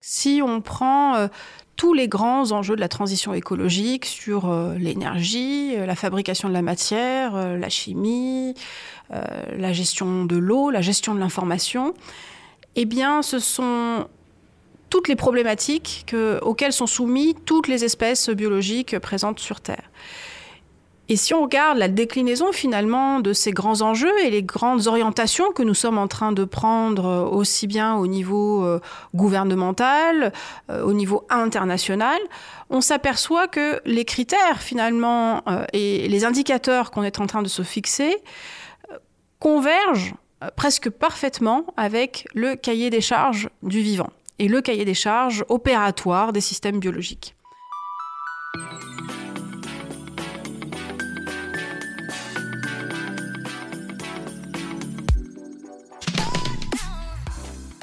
Si on prend euh, tous les grands enjeux de la transition écologique sur euh, l'énergie, euh, la fabrication de la matière, la chimie, la gestion de l'eau, la gestion de l'information, eh bien, ce sont toutes les problématiques auxquelles sont soumises toutes les espèces biologiques présentes sur Terre. Et si on regarde la déclinaison finalement de ces grands enjeux et les grandes orientations que nous sommes en train de prendre euh, aussi bien au niveau euh, gouvernemental, euh, au niveau international, on s'aperçoit que les critères finalement et les indicateurs qu'on est en train de se fixer convergent presque parfaitement avec le cahier des charges du vivant et le cahier des charges opératoire des systèmes biologiques.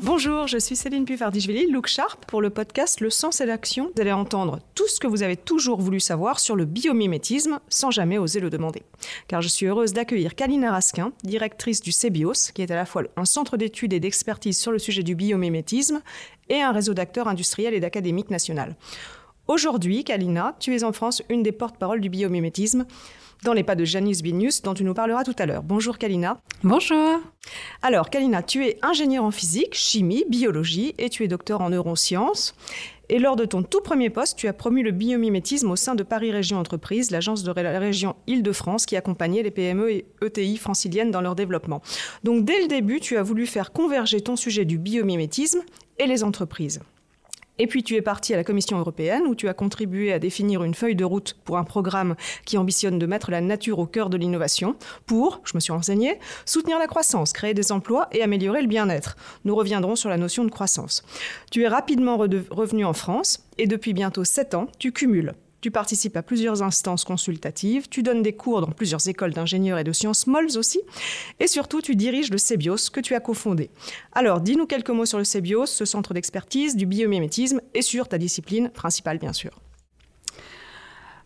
Bonjour, je suis Céline Pufardishvili, Look Sharp, pour le podcast Le Sens et l'Action. Vous allez entendre tout ce que vous avez toujours voulu savoir sur le biomimétisme sans jamais oser le demander. Car je suis heureuse d'accueillir Kalina Raskin, directrice du CBIOS, qui est à la fois un centre d'études et d'expertise sur le sujet du biomimétisme et un réseau d'acteurs industriels et d'académiques nationales. Aujourd'hui, Kalina, tu es en France une des porte-paroles du biomimétisme dans les pas de Janice Binius, dont tu nous parleras tout à l'heure. Bonjour Kalina. Bonjour. Alors Kalina, tu es ingénieure en physique, chimie, biologie et tu es docteur en neurosciences. Et lors de ton tout premier poste, tu as promu le biomimétisme au sein de Paris Région Entreprise, l'agence de la région Île-de-France qui accompagnait les PME et ETI franciliennes dans leur développement. Donc dès le début, tu as voulu faire converger ton sujet du biomimétisme et les entreprises. Et puis tu es parti à la Commission européenne où tu as contribué à définir une feuille de route pour un programme qui ambitionne de mettre la nature au cœur de l'innovation pour, je me suis renseignée, soutenir la croissance, créer des emplois et améliorer le bien-être. Nous reviendrons sur la notion de croissance. Tu es rapidement revenu en France et depuis bientôt sept ans, tu cumules tu participes à plusieurs instances consultatives, tu donnes des cours dans plusieurs écoles d'ingénieurs et de sciences molles aussi, et surtout tu diriges le CEBIOS que tu as cofondé. Alors dis-nous quelques mots sur le CEBIOS, ce centre d'expertise du biomimétisme, et sur ta discipline principale bien sûr.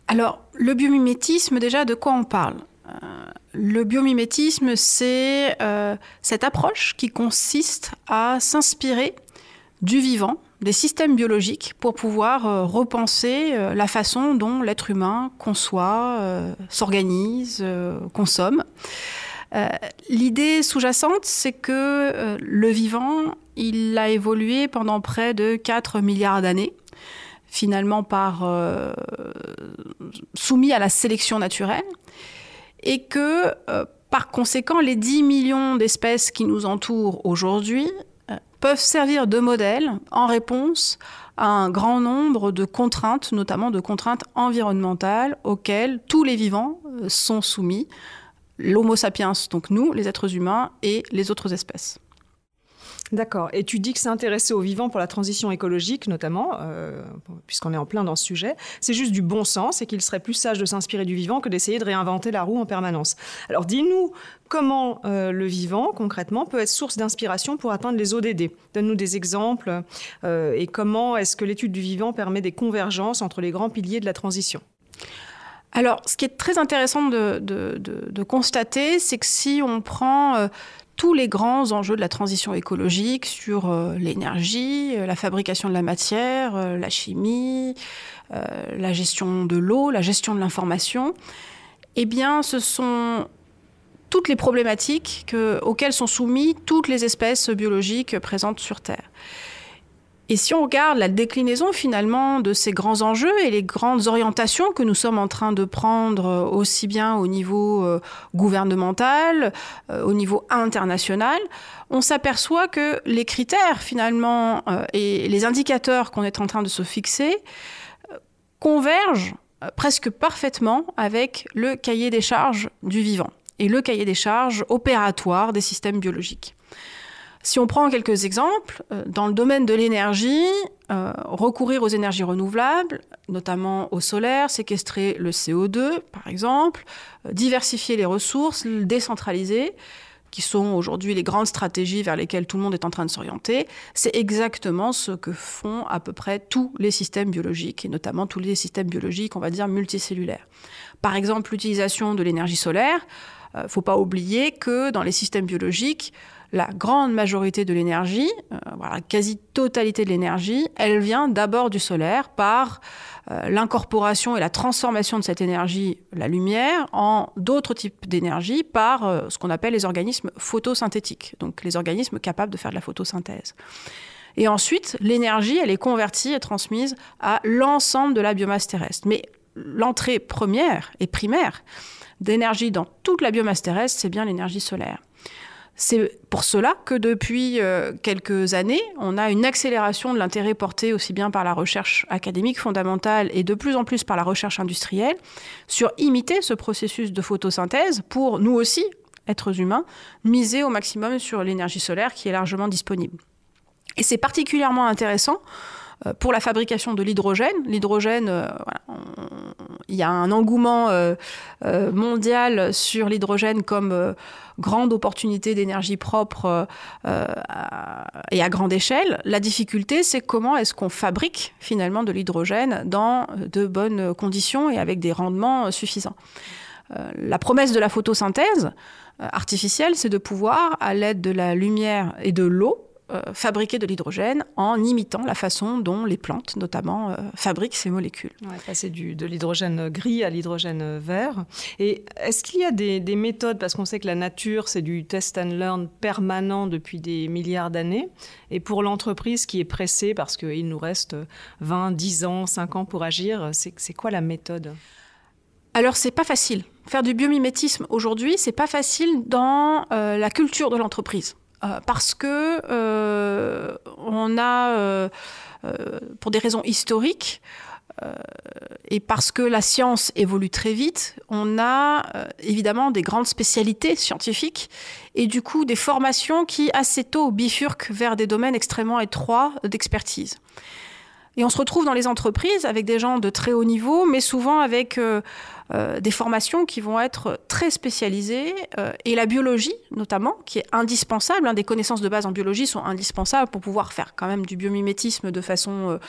Alors le biomimétisme déjà de quoi on parle? Euh, le biomimétisme, c'est euh, cette approche qui consiste à s'inspirer du vivant, des systèmes biologiques pour pouvoir euh, repenser euh, la façon dont l'être humain conçoit, euh, s'organise, consomme. L'idée sous-jacente, c'est que le vivant, il a évolué pendant près de 4 milliards d'années, finalement par soumis à la sélection naturelle, et que par conséquent, les 10 millions d'espèces qui nous entourent aujourd'hui peuvent servir de modèle en réponse à un grand nombre de contraintes, notamment de contraintes environnementales auxquelles tous les vivants euh, sont soumis, l'Homo sapiens, donc nous, les êtres humains, et les autres espèces. D'accord. Et tu dis que s'intéresser aux vivants pour la transition écologique, notamment, euh, puisqu'on est en plein dans ce sujet, c'est juste du bon sens et qu'il serait plus sage de s'inspirer du vivant que d'essayer de réinventer la roue en permanence. Alors dis-nous comment euh, le vivant, concrètement, peut être source d'inspiration pour atteindre les ODD. Donne-nous des exemples euh, et comment est-ce que l'étude du vivant permet des convergences entre les grands piliers de la transition? Alors, ce qui est très intéressant de, de constater, c'est que si on prend tous les grands enjeux de la transition écologique sur euh, l'énergie, euh, la fabrication de la matière, euh, la chimie, la gestion de l'eau, la gestion de l'information, eh bien, ce sont toutes les problématiques auxquelles sont soumises toutes les espèces biologiques présentes sur Terre. Et si on regarde la déclinaison finalement de ces grands enjeux et les grandes orientations que nous sommes en train de prendre euh, aussi bien au niveau euh, gouvernemental, euh, au niveau international, on s'aperçoit que les critères finalement et les indicateurs qu'on est en train de se fixer convergent presque parfaitement avec le cahier des charges du vivant et le cahier des charges opératoire des systèmes biologiques. Si on prend quelques exemples, euh, dans le domaine de l'énergie, euh, recourir aux énergies renouvelables, notamment au solaire, séquestrer le CO2 par exemple, euh, diversifier les ressources, décentraliser, qui sont aujourd'hui les grandes stratégies vers lesquelles tout le monde est en train de s'orienter, c'est exactement ce que font à peu près tous les systèmes biologiques, et notamment tous les systèmes biologiques, on va dire, multicellulaires. Par exemple, l'utilisation de l'énergie solaire, ne faut pas oublier que dans les systèmes biologiques, la grande majorité de l'énergie, euh, voilà, quasi-totalité de l'énergie, elle vient d'abord du solaire par euh, l'incorporation et la transformation de cette énergie, la lumière, en d'autres types d'énergie par euh, ce qu'on appelle les organismes photosynthétiques, donc les organismes capables de faire de la photosynthèse. Et ensuite, l'énergie, elle est convertie et transmise à l'ensemble de la biomasse terrestre. Mais l'entrée première et primaire d'énergie dans toute la biomasse terrestre, c'est bien l'énergie solaire. C'est pour cela que depuis euh, quelques années, on a une accélération de l'intérêt porté aussi bien par la recherche académique fondamentale et de plus en plus par la recherche industrielle sur imiter ce processus de photosynthèse pour nous aussi, êtres humains, miser au maximum sur l'énergie solaire qui est largement disponible. Et c'est particulièrement intéressant pour la fabrication de l'hydrogène. L'hydrogène, euh, il y a un engouement euh, mondial sur l'hydrogène comme grande opportunité d'énergie propre et à grande échelle. La difficulté, c'est comment est-ce qu'on fabrique finalement de l'hydrogène dans de bonnes conditions et avec des rendements suffisants. la promesse de la photosynthèse artificielle, c'est de pouvoir, à l'aide de la lumière et de l'eau, euh, fabriquer de l'hydrogène en imitant la façon dont les plantes, notamment, euh, fabriquent ces molécules. Ouais, passer du, de l'hydrogène gris à l'hydrogène vert. Et est-ce qu'il y a des, des méthodes, parce qu'on sait que la nature, c'est du test and learn permanent depuis des milliards d'années, et pour l'entreprise qui est pressée parce qu'il nous reste 20, 10 ans, 5 ans pour agir, c'est quoi la méthode? Alors c'est pas facile. Faire du biomimétisme aujourd'hui, c'est pas facile dans euh, la culture de l'entreprise. Euh, parce que euh, on a, euh, pour des raisons historiques, et parce que la science évolue très vite, on a évidemment des grandes spécialités scientifiques et du coup des formations qui assez tôt bifurquent vers des domaines extrêmement étroits d'expertise. Et on se retrouve dans les entreprises avec des gens de très haut niveau, mais souvent avec euh, des formations qui vont être très spécialisées euh, et la biologie notamment, qui est indispensable. Hein, des connaissances de base en biologie sont indispensables pour pouvoir faire quand même du biomimétisme de façon,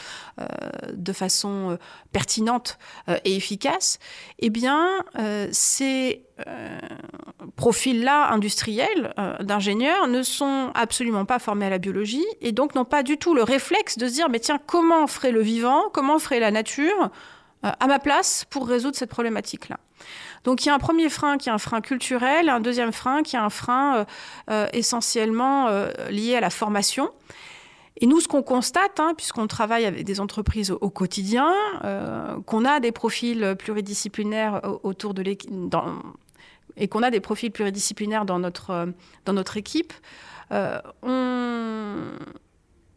euh, de façon pertinente et efficace. Eh bien, ces profils-là industriels d'ingénieurs ne sont absolument pas formés à la biologie et donc n'ont pas du tout le réflexe de se dire mais tiens comment ferait le vivant, comment ferait la nature à ma place pour résoudre cette problématique-là. Donc il y a un premier frein qui est un frein culturel, un deuxième frein qui est un frein euh, euh, essentiellement lié à la formation. Et nous, ce qu'on constate, hein, puisqu'on travaille avec des entreprises au, quotidien, qu'on a des profils pluridisciplinaires autour de l'équipe, et qu'on a des profils pluridisciplinaires dans notre, dans notre équipe, on,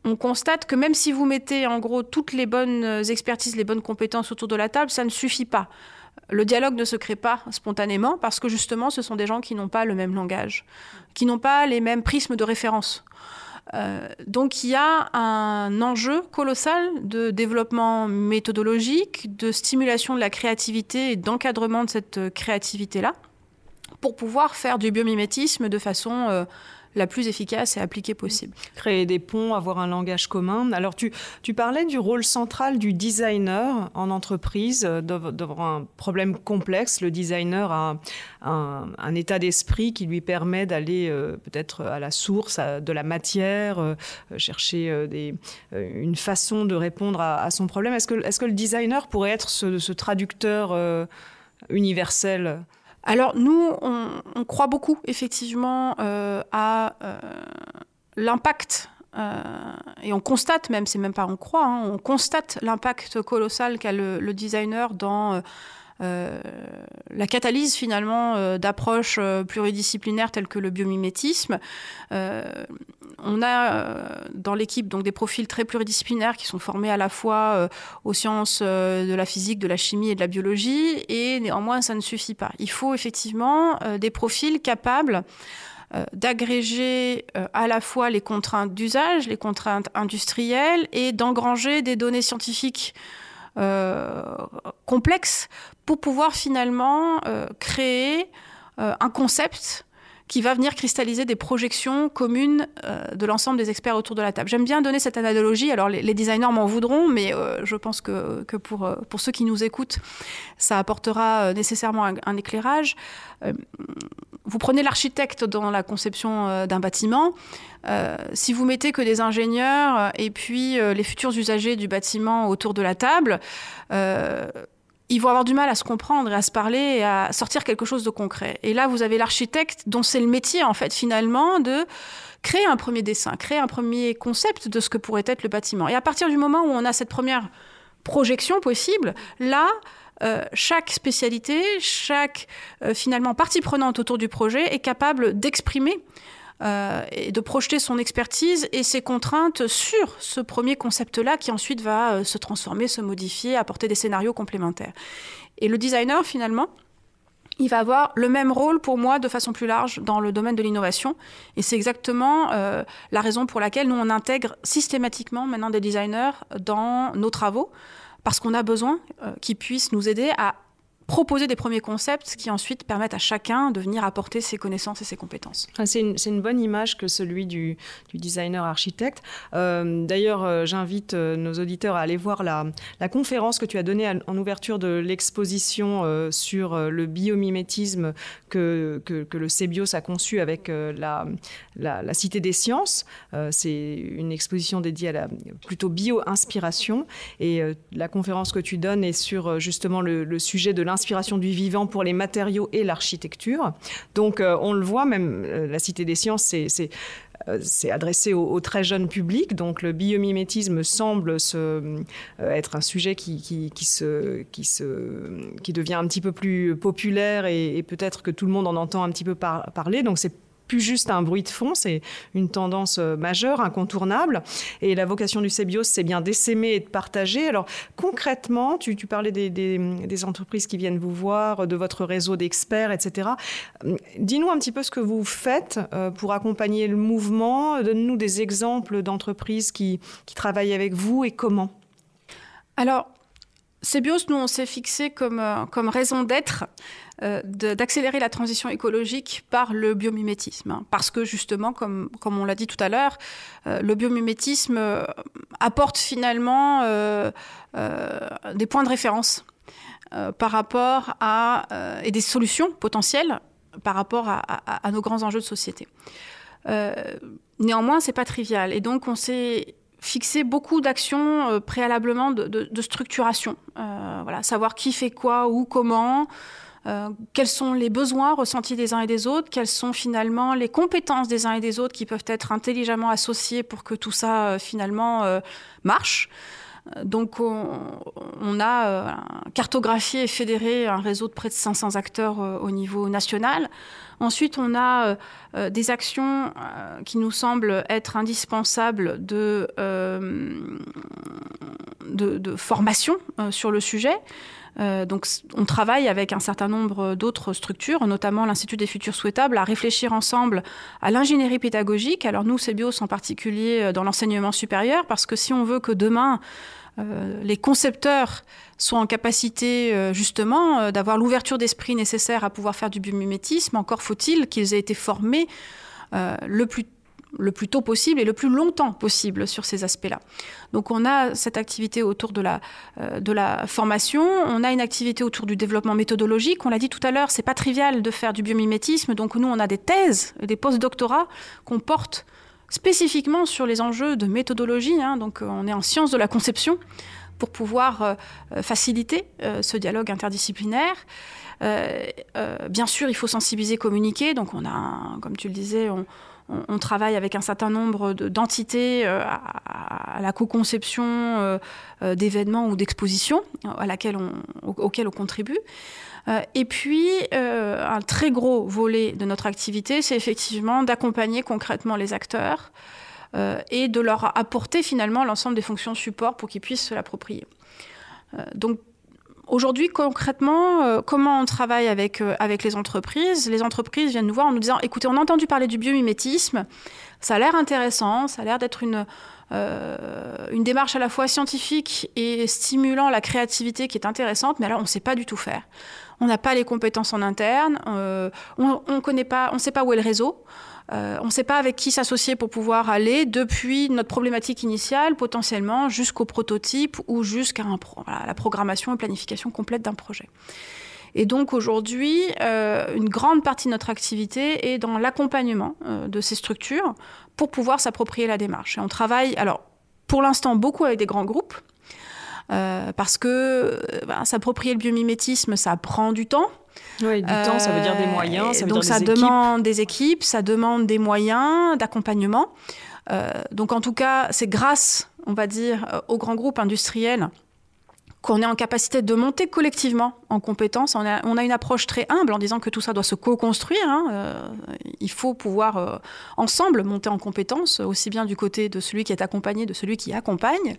on constate que même si vous mettez en gros toutes les bonnes expertises, les bonnes compétences autour de la table, ça ne suffit pas. Le dialogue ne se crée pas spontanément parce que justement, ce sont des gens qui n'ont pas le même langage, qui n'ont pas les mêmes prismes de référence. Euh, donc il y a un enjeu colossal de développement méthodologique, de stimulation de la créativité et d'encadrement de cette créativité-là pour pouvoir faire du biomimétisme de façon euh, la plus efficace et appliquée possible. Créer des ponts, avoir un langage commun. Alors tu, parlais du rôle central du designer en entreprise euh, devant un problème complexe. Le designer a un, état d'esprit qui lui permet d'aller euh, peut-être à la source de la matière, euh, chercher une façon de répondre à, son problème. Est-ce que, le designer pourrait être ce traducteur universel? Alors nous, on, croit beaucoup effectivement euh, à euh, l'impact euh, et on constate même, c'est même pas on croit, hein, on constate l'impact colossal qu'a le, designer dans la catalyse finalement d'approches pluridisciplinaires telles que le biomimétisme. On a dans l'équipe donc des profils très pluridisciplinaires qui sont formés à la fois aux sciences de la physique, de la chimie et de la biologie, et néanmoins ça ne suffit pas. Il faut effectivement des profils capables d'agréger à la fois les contraintes d'usage, les contraintes industrielles et d'engranger des données scientifiques euh, complexe pour pouvoir finalement euh, créer euh, un concept qui va venir cristalliser des projections communes de l'ensemble des experts autour de la table. J'aime bien donner cette analogie. Alors les, designers m'en voudront, mais je pense que, que pour, ceux qui nous écoutent, ça apportera nécessairement un éclairage. vous prenez l'architecte dans la conception d'un bâtiment. Euh, si vous mettez que des ingénieurs euh, et puis euh, les futurs usagers du bâtiment autour de la table, ils vont avoir du mal à se comprendre et à se parler et à sortir quelque chose de concret. Et là, vous avez l'architecte dont c'est le métier, en fait, finalement, de créer un premier dessin, créer un premier concept de ce que pourrait être le bâtiment. Et à partir du moment où on a cette première projection possible, là, chaque spécialité, chaque finalement partie prenante autour du projet est capable d'exprimer euh, et de projeter son expertise et ses contraintes sur ce premier concept-là qui ensuite va euh, se transformer, se modifier, apporter des scénarios complémentaires. Et le designer, finalement, il va avoir le même rôle pour moi de façon plus large dans le domaine de l'innovation. Et c'est exactement euh, la raison pour laquelle nous, on intègre systématiquement maintenant des designers dans nos travaux, parce qu'on a besoin qu'ils puissent nous aider à proposer des premiers concepts qui ensuite permettent à chacun de venir apporter ses connaissances et ses compétences. C'est une, bonne image que celui du, designer architecte. Euh, d'ailleurs, euh, j'invite euh, nos auditeurs à aller voir la, conférence que tu as donnée en ouverture de l'exposition sur le biomimétisme que, que, le CBIOS a conçu avec la, la, Cité des Sciences. C'est une exposition dédiée à la plutôt bio-inspiration. Et la conférence que tu donnes est sur justement le, le sujet de l'inspiration inspiration du vivant pour les matériaux et l'architecture. Donc euh, on le voit, même euh, la Cité des Sciences, c'est euh, c'est adressé au, très jeune public, donc le biomimétisme semble se, être un sujet qui, qui, se, qui, se, qui devient un petit peu plus populaire et, peut-être que tout le monde en entend un petit peu parler. Donc c'est juste un bruit de fond, c'est une tendance euh, majeure, incontournable. Et la vocation du CBIOS, c'est bien d'essaimer et de partager. Alors concrètement, tu, parlais des, entreprises qui viennent vous voir, de votre réseau d'experts, etc. Dis-nous un petit peu ce que vous faites euh, pour accompagner le mouvement. Donne-nous des exemples d'entreprises qui, travaillent avec vous et comment. Alors, CBIOS, nous, on s'est fixé euh, comme raison d'être euh, d'accélérer la transition écologique par le biomimétisme. Hein. parce que justement, comme, comme on l'a dit tout à l'heure, euh, le biomimétisme apporte finalement des points de référence par rapport à, et des solutions potentielles par rapport à, nos grands enjeux de société. néanmoins, c'est pas trivial. Et donc, on s'est fixer beaucoup d'actions euh, préalablement de, structuration. Euh, voilà, savoir qui fait quoi, où, comment, euh, quels sont les besoins ressentis des uns et des autres, quelles sont finalement les compétences des uns et des autres qui peuvent être intelligemment associées pour que tout ça finalement marche? Donc on, a cartographié et fédéré un réseau de près de 500 acteurs au niveau national. Ensuite, on a euh, euh, des actions euh, qui nous semblent être indispensables de, formation sur le sujet. Donc, on travaille avec un certain nombre d'autres structures, notamment l'Institut des futurs souhaitables, à réfléchir ensemble à l'ingénierie pédagogique. Alors, nous, CBIOS en particulier dans l'enseignement supérieur, parce que si on veut que demain, les concepteurs sont en capacité euh, justement euh, d'avoir l'ouverture d'esprit nécessaire à pouvoir faire du biomimétisme. Encore faut-il qu'ils aient été formés euh, le plus le plus tôt possible et le plus longtemps possible sur ces aspects-là. Donc on a cette activité autour de la, de la formation, on a une activité autour du développement méthodologique. On l'a dit tout à l'heure, c'est pas trivial de faire du biomimétisme. Donc nous, on a des thèses, des post-doctorats qu'on porte spécifiquement sur les enjeux de méthodologie. Hein. donc on est en sciences de la conception pour pouvoir euh, euh, faciliter euh, ce dialogue interdisciplinaire. bien sûr, il faut sensibiliser, communiquer. Donc, on a, comme tu le disais, travaille avec un certain nombre d'entités à, la co-conception d'événements ou d'expositions on, auxquelles on contribue. et puis, un très gros volet de notre activité, c'est effectivement d'accompagner concrètement les acteurs euh, et de leur apporter finalement l'ensemble des fonctions support pour qu'ils puissent se l'approprier. Euh, donc Aujourd'hui, concrètement, euh, comment on travaille avec, avec les entreprises? Les entreprises viennent nous voir en nous disant, écoutez, on a entendu parler du biomimétisme, ça a l'air intéressant, ça a l'air d'être une, une démarche à la fois scientifique et stimulant la créativité qui est intéressante, mais alors on ne sait pas du tout faire. On n'a pas les compétences en interne, on ne pas, on sait pas où est le réseau. Euh, on ne sait pas avec qui s'associer pour pouvoir aller depuis notre problématique initiale potentiellement jusqu'au prototype ou jusqu'à la programmation et planification complète d'un projet. Et donc aujourd'hui, euh, une grande partie de notre activité est dans l'accompagnement euh, de ces structures pour pouvoir s'approprier la démarche. Et on travaille, alors pour l'instant, beaucoup avec des grands groupes. Parce que bah, s'approprier le biomimétisme, ça prend du temps. Oui, du temps, ça veut dire des moyens. Ça veut donc dire ça des demande des équipes, ça demande des moyens d'accompagnement. Euh, donc en tout cas, c'est grâce, on va dire, euh, aux grands groupes industriels qu'on est en capacité de monter collectivement en compétences. On a, une approche très humble en disant que tout ça doit se co-construire. Hein. Euh, il faut pouvoir ensemble monter en compétences, aussi bien du côté de celui qui est accompagné, de celui qui accompagne.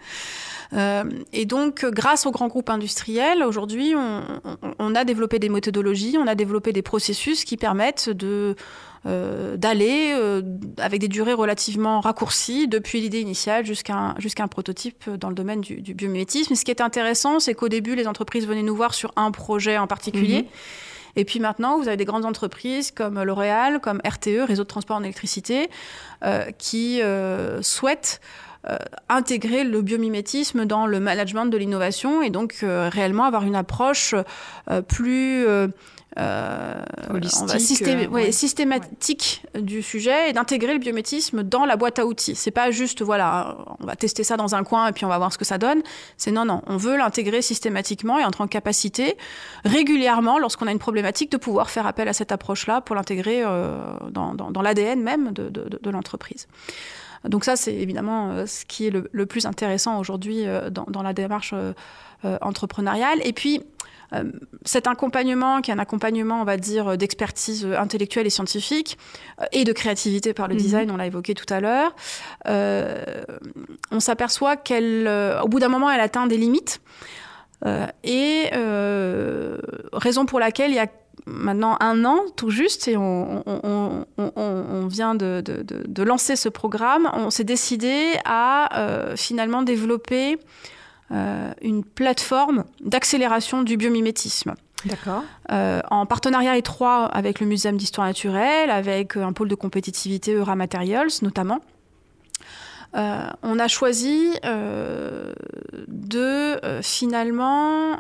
Euh, et donc, grâce aux grands groupes industriels, aujourd'hui, on, a développé des méthodologies, on a développé des processus qui permettent de euh, d'aller euh, avec des durées relativement raccourcies depuis l'idée initiale jusqu'à un, un prototype dans le domaine du, du biomimétisme. ce qui est intéressant, c'est qu'au début, les entreprises venaient nous voir sur un projet en particulier. Mhm. Et puis maintenant, vous avez des grandes entreprises comme L'Oréal, comme RTE, Réseau de transport en électricité, qui souhaitent euh, intégrer le biomimétisme dans le management de l'innovation et donc euh, réellement avoir une approche euh, plus systématique du sujet et d'intégrer le biométisme dans la boîte à outils. C'est pas juste voilà, on va tester ça dans un coin et puis on va voir ce que ça donne. C'est non non, on veut l'intégrer systématiquement et être en capacité régulièrement lorsqu'on a une problématique de pouvoir faire appel à cette approche-là pour l'intégrer dans, l'ADN même de l'entreprise. Donc ça, c'est évidemment euh, ce qui est le, plus intéressant aujourd'hui euh, dans, la démarche euh, entrepreneuriale. Et puis, cet accompagnement, qui est un accompagnement, on va dire, d'expertise intellectuelle et scientifique, et de créativité par le mhm. design, on l'a évoqué tout à l'heure, on s'aperçoit qu'elle, au bout d'un moment, elle atteint des limites. et raison pour laquelle il y a maintenant un an tout juste et on, vient de, lancer ce programme, on s'est décidé à euh, finalement développer euh, une plateforme d'accélération du biomimétisme. D'accord. Euh, en partenariat étroit avec le Muséum d'histoire naturelle, avec un pôle de compétitivité Eura Materials notamment. on a choisi de finalement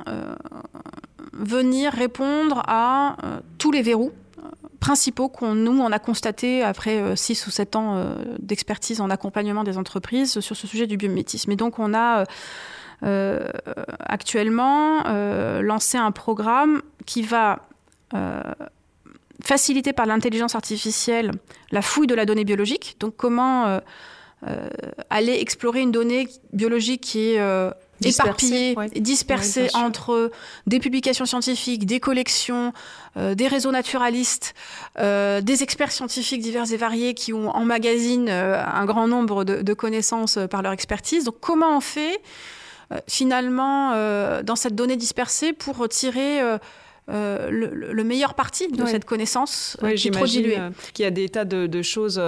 venir répondre à euh, tous les verrous euh, principaux qu'on nous on a constatés après 6 euh, ou 7 ans d'expertise en accompagnement des entreprises sur ce sujet du biométisme. Et donc on a actuellement lancé un programme qui va faciliter par l'intelligence artificielle la fouille de la donnée biologique. Donc comment aller explorer une donnée biologique qui est éparpillés, dispersés entre des publications scientifiques, des collections, euh, des réseaux naturalistes, euh, des experts scientifiques divers et variés qui ont euh, un grand nombre de, de, connaissances par leur expertise. Donc comment on fait finalement dans cette donnée dispersée pour tirer euh, le, meilleur parti de cette connaissance euh, qui est trop diluée. Euh, qu'il y a des tas de, choses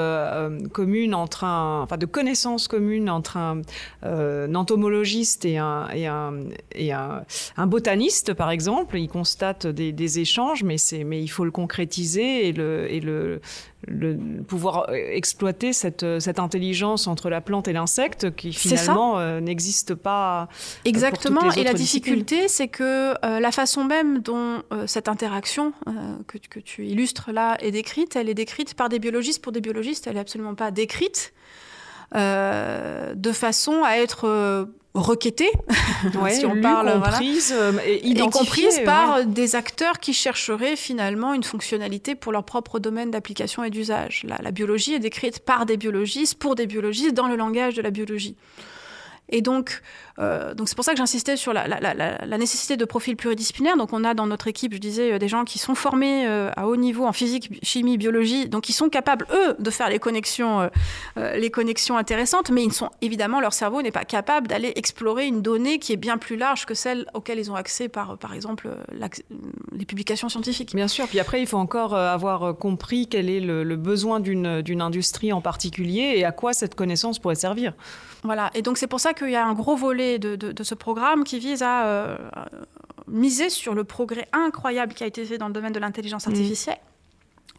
communes entre un, enfin de connaissances communes entre un, entomologiste et un, et un, et un, botaniste, par exemple. Ils constatent des, des échanges, mais, mais il faut le concrétiser et le, et le, le, pouvoir exploiter cette, cette, intelligence entre la plante et l'insecte qui finalement euh, n'existe pas. Exactement. et la difficulté, c'est que euh, la façon même dont cette interaction que, que, tu illustres là est décrite, elle est décrite par des biologistes pour des biologistes. Elle n'est absolument pas décrite de façon à être requêtée, si on parle, comprise, euh, et, comprise par des acteurs qui chercheraient finalement une fonctionnalité pour leur propre domaine d'application et d'usage. la biologie est décrite par des biologistes, pour des biologistes, dans le langage de la biologie. Et donc, euh, donc c'est pour ça que j'insistais sur la, nécessité de profils pluridisciplinaires. Donc, on a dans notre équipe, je disais, euh, des gens qui sont formés euh, à haut niveau en physique, chimie, biologie, donc ils sont capables eux de faire les connexions, les connexions intéressantes, mais ils sont évidemment leur cerveau n'est pas capable d'aller explorer une donnée qui est bien plus large que celle auxquelles ils ont accès par, par exemple, les publications scientifiques. Bien sûr, puis après, il faut encore avoir compris quel est le, besoin d'une industrie en particulier et à quoi cette connaissance pourrait servir. Voilà, et donc c'est pour ça qu'il y a un gros volet de, de, ce programme qui vise à miser sur le progrès incroyable qui a été fait dans le domaine de l'intelligence mmh. artificielle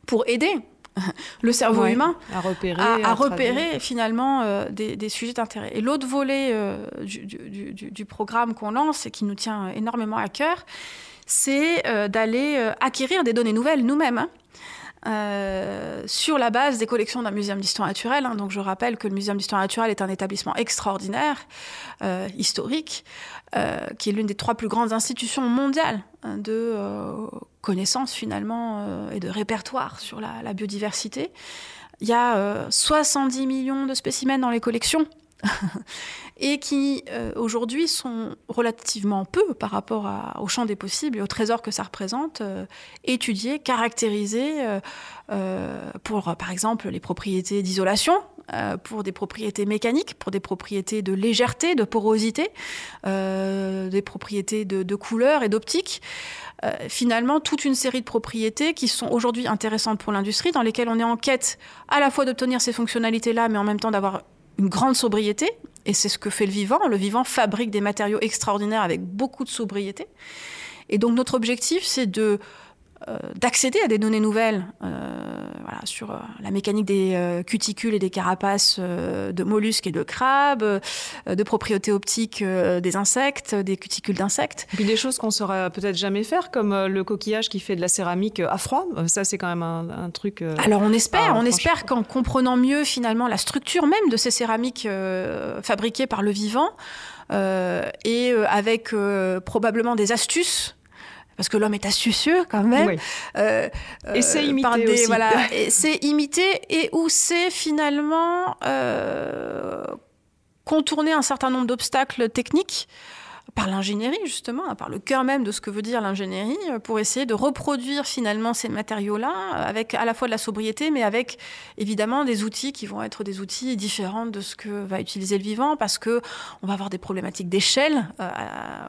pour aider le cerveau humain à repérer, à, repérer finalement euh, des, sujets d'intérêt. Et l'autre volet euh, du, programme qu'on lance et qui nous tient énormément à cœur, c'est euh, d'aller acquérir des données nouvelles nous-mêmes. Hein. Sur la base des collections d'un muséum d'histoire naturelle. Hein. Donc je rappelle que le muséum d'histoire naturelle est un établissement extraordinaire, historique, qui est l'une des trois plus grandes institutions mondiales hein, de connaissances finalement euh, et de répertoire sur la, biodiversité. Il y a 70 euh, millions de spécimens dans les collections et qui euh, aujourd'hui sont relativement peu par rapport au champ des possibles et au trésor que ça représente, étudiés, caractérisés pour par exemple les propriétés d'isolation, pour des propriétés mécaniques, pour des propriétés de légèreté, de porosité, des propriétés de, couleur et d'optique. Euh, finalement toute une série de propriétés qui sont aujourd'hui intéressantes pour l'industrie, dans lesquelles on est en quête à la fois d'obtenir ces fonctionnalités-là, mais en même temps d'avoir une grande sobriété. Et c'est ce que fait le vivant. Le vivant fabrique des matériaux extraordinaires avec beaucoup de sobriété. Et donc notre objectif, c'est de euh, d'accéder à des données nouvelles euh, voilà, sur euh, la mécanique des cuticules et des carapaces de mollusques et de crabes, de propriétés optiques des insectes, des cuticules d'insectes. Et puis des choses qu'on saurait peut-être jamais faire, comme le coquillage qui fait de la céramique à froid. Ça, c'est quand même un, truc. Alors on espère, on espère qu'en comprenant mieux finalement la structure même de ces céramiques fabriquées par le vivant, et avec probablement des astuces parce que l'homme est astucieux quand même. Euh, et c'est imité aussi. Voilà, c'est imité et où c'est finalement euh, contourner un certain nombre d'obstacles techniques par l'ingénierie justement, par le cœur même de ce que veut dire l'ingénierie, euh, pour essayer de reproduire finalement ces matériaux-là avec à la fois de la sobriété, mais avec évidemment des outils qui vont être des outils différents de ce que va utiliser le vivant, parce que on va avoir des problématiques d'échelle euh,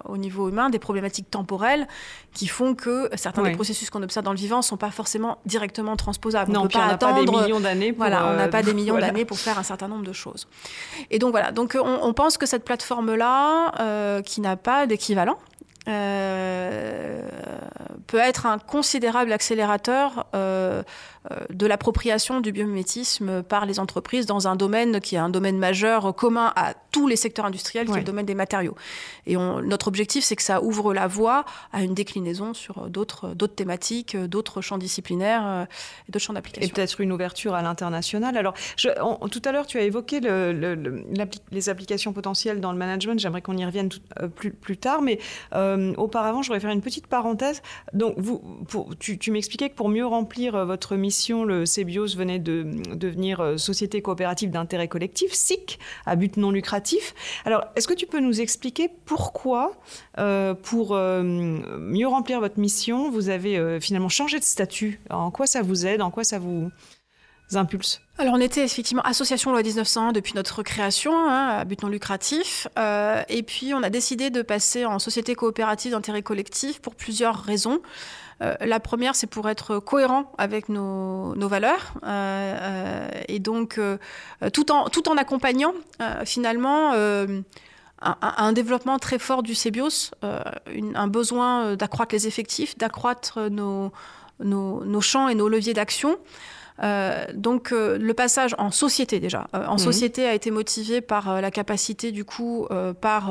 au niveau humain, des problématiques temporelles qui font que certains des processus qu'on observe dans le vivant sont pas forcément directement transposables. Non, on peut pas attendre. des millions d'années. Voilà, on n'a euh, pas des millions d'années pour faire un certain nombre de choses. Et donc voilà, donc on, on pense que cette plateforme-là, euh, qui n'a pas d'équivalent. Euh, peut être un considérable accélérateur euh, de l'appropriation du biomimétisme par les entreprises dans un domaine qui est un domaine majeur commun à tous les secteurs industriels, qui est le domaine des matériaux. Et notre objectif, c'est que ça ouvre la voie à une déclinaison sur d'autres thématiques, d'autres champs disciplinaires et d'autres champs d'application. Et peut-être une ouverture à l'international. Alors, je, tout à l'heure, tu as évoqué le, les applications potentielles dans le management. J'aimerais qu'on y revienne plus, plus, tard, mais auparavant, je voudrais faire une petite parenthèse. Donc, vous, tu, tu m'expliquais que pour mieux remplir votre mission, le CBIOS venait de devenir euh, Société coopérative d'intérêt collectif, SIC, à but non lucratif. Alors, est-ce que tu peux nous expliquer pourquoi, euh, pour euh, mieux remplir votre mission, vous avez finalement changé de statut? En quoi ça vous aide? En quoi ça vous alors on était effectivement association loi 1901 depuis notre création, hein, à but non lucratif, et puis on a décidé de passer en société coopérative d'intérêt collectif pour plusieurs raisons. Euh, la première, c'est pour être cohérent avec nos, valeurs euh, euh, et donc tout en accompagnant finalement. Un, développement très fort du CBIOS, un besoin d'accroître les effectifs, d'accroître nos, nos, champs et nos leviers d'action. Euh, donc euh, le passage en société déjà, euh, en mhm. société a été motivé par la capacité du coup, par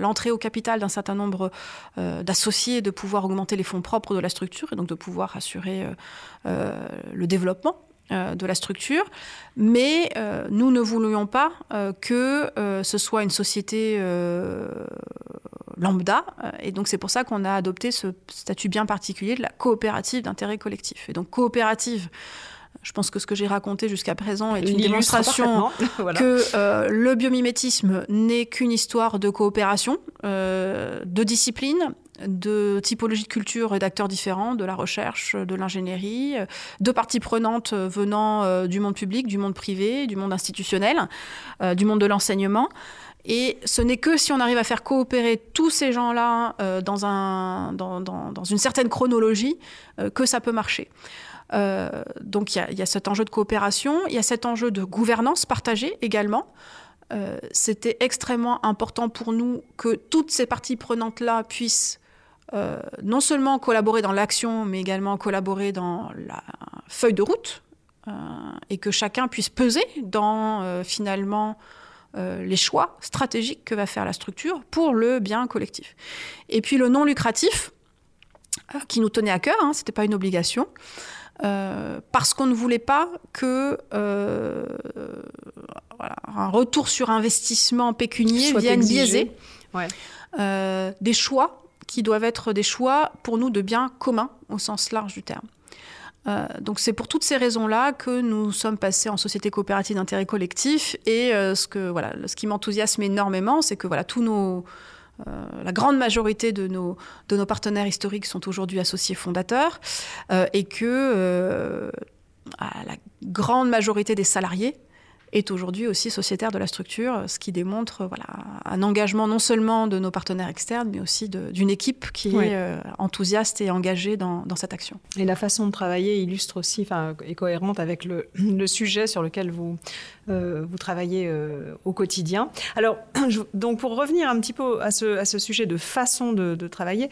l'entrée au capital d'un certain nombre d'associés de pouvoir augmenter les fonds propres de la structure et donc de pouvoir assurer le développement de la structure, mais nous ne voulions pas que ce soit une société lambda, et donc c'est pour ça qu'on a adopté ce statut bien particulier de la coopérative d'intérêt collectif. Et donc coopérative je pense que ce que j'ai raconté jusqu'à présent est une démonstration que euh, le biomimétisme n'est qu'une histoire de coopération, euh, de discipline, de typologie de culture et d'acteurs différents, de la recherche, de l'ingénierie, de parties prenantes venant euh, du monde public, du monde privé, du monde institutionnel, du monde de l'enseignement. Et ce n'est que si on arrive à faire coopérer tous ces gens-là dans, un, dans, dans, une certaine chronologie que ça peut marcher. Donc il y, a cet enjeu de coopération, il y a cet enjeu de gouvernance partagée également. Euh, c'était extrêmement important pour nous que toutes ces parties prenantes-là puissent euh, non seulement collaborer dans l'action, mais également collaborer dans la feuille de route, euh, et que chacun puisse peser dans finalement les choix stratégiques que va faire la structure pour le bien collectif. Et puis le non lucratif, qui nous tenait à cœur, hein, ce n'était pas une obligation. Euh, parce qu'on ne voulait pas que euh, un retour sur investissement pécunier vienne biaiser euh, des choix qui doivent être des choix pour nous de biens communs au sens large du terme. donc c'est pour toutes ces raisons-là que nous sommes passés en société coopérative d'intérêt collectif et ce, que, voilà, ce qui m'enthousiasme énormément, c'est que voilà, tous nos, euh, la grande majorité de nos, de nos partenaires historiques sont aujourd'hui associés fondateurs euh, et que euh, la grande majorité des salariés est aujourd'hui aussi sociétaire de la structure, ce qui démontre voilà, un engagement non seulement de nos partenaires externes, mais aussi d'une équipe qui est euh, enthousiaste et engagée dans, dans, cette action. Et la façon de travailler illustre aussi, enfin, est cohérente avec le, le sujet sur lequel vous, euh, vous travaillez euh, au quotidien. Alors, donc pour revenir un petit peu à ce, à ce sujet de façon de, de travailler,